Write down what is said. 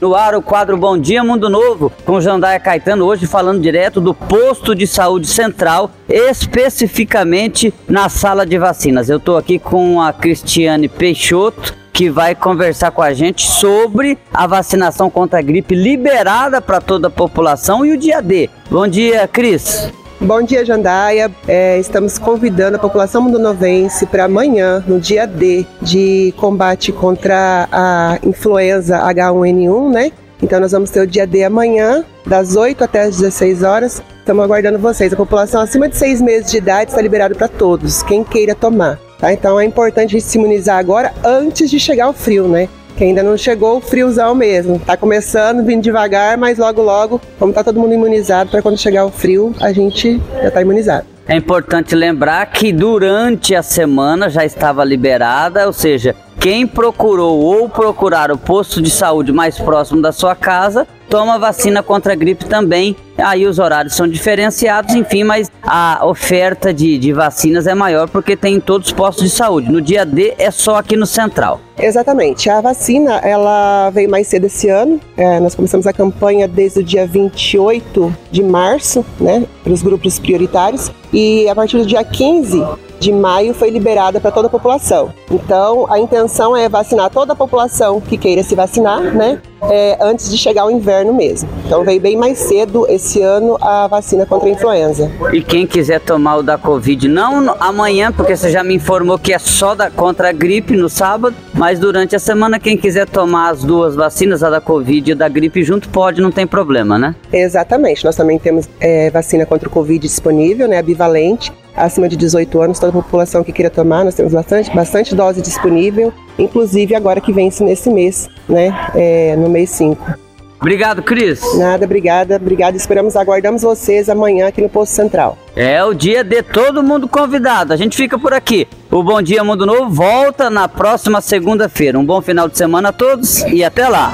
No ar, o quadro Bom Dia Mundo Novo, com Jandaia Caetano, hoje falando direto do posto de saúde central, especificamente na sala de vacinas. Eu estou aqui com a Cristiane Peixoto, que vai conversar com a gente sobre a vacinação contra a gripe liberada para toda a população e o dia D. Bom dia, Cris. Bom dia, Jandaia. É, estamos convidando a população mundonovense para amanhã, no dia D, de combate contra a influenza H1N1, né? Então nós vamos ter o dia D amanhã, das 8 até as 16 horas. Estamos aguardando vocês. A população acima de 6 meses de idade está liberada para todos, quem queira tomar. Tá? Então é importante a gente se imunizar agora, antes de chegar o frio, né? Que ainda não chegou o friozão mesmo. Tá começando, vindo devagar, mas logo logo, como tá todo mundo imunizado, para quando chegar o frio, a gente já tá imunizado. É importante lembrar que durante a semana já estava liberada, ou seja, quem procurou ou procurar o posto de saúde mais próximo da sua casa, toma vacina contra a gripe também. Aí os horários são diferenciados, enfim, mas a oferta de, de vacinas é maior porque tem em todos os postos de saúde. No dia D é só aqui no Central. Exatamente. A vacina, ela veio mais cedo esse ano. É, nós começamos a campanha desde o dia 28 de março, né, para os grupos prioritários. E a partir do dia 15 de maio foi liberada para toda a população. Então, a intenção é vacinar toda a população que queira se vacinar, né? É, antes de chegar o inverno mesmo. Então, veio bem mais cedo esse ano a vacina contra a influenza. E quem quiser tomar o da Covid, não amanhã, porque você já me informou que é só da, contra a gripe no sábado, mas durante a semana, quem quiser tomar as duas vacinas, a da Covid e a da gripe junto, pode, não tem problema, né? Exatamente. Nós também temos é, vacina contra o Covid disponível, né? A bivalente acima de 18 anos, toda a população que queira tomar, nós temos bastante, bastante dose disponível, inclusive agora que vence nesse mês, né, é, no mês 5. Obrigado, Cris. Nada, obrigada, obrigada. Esperamos, aguardamos vocês amanhã aqui no Posto Central. É o dia de todo mundo convidado. A gente fica por aqui. O Bom Dia Mundo Novo volta na próxima segunda-feira. Um bom final de semana a todos e até lá.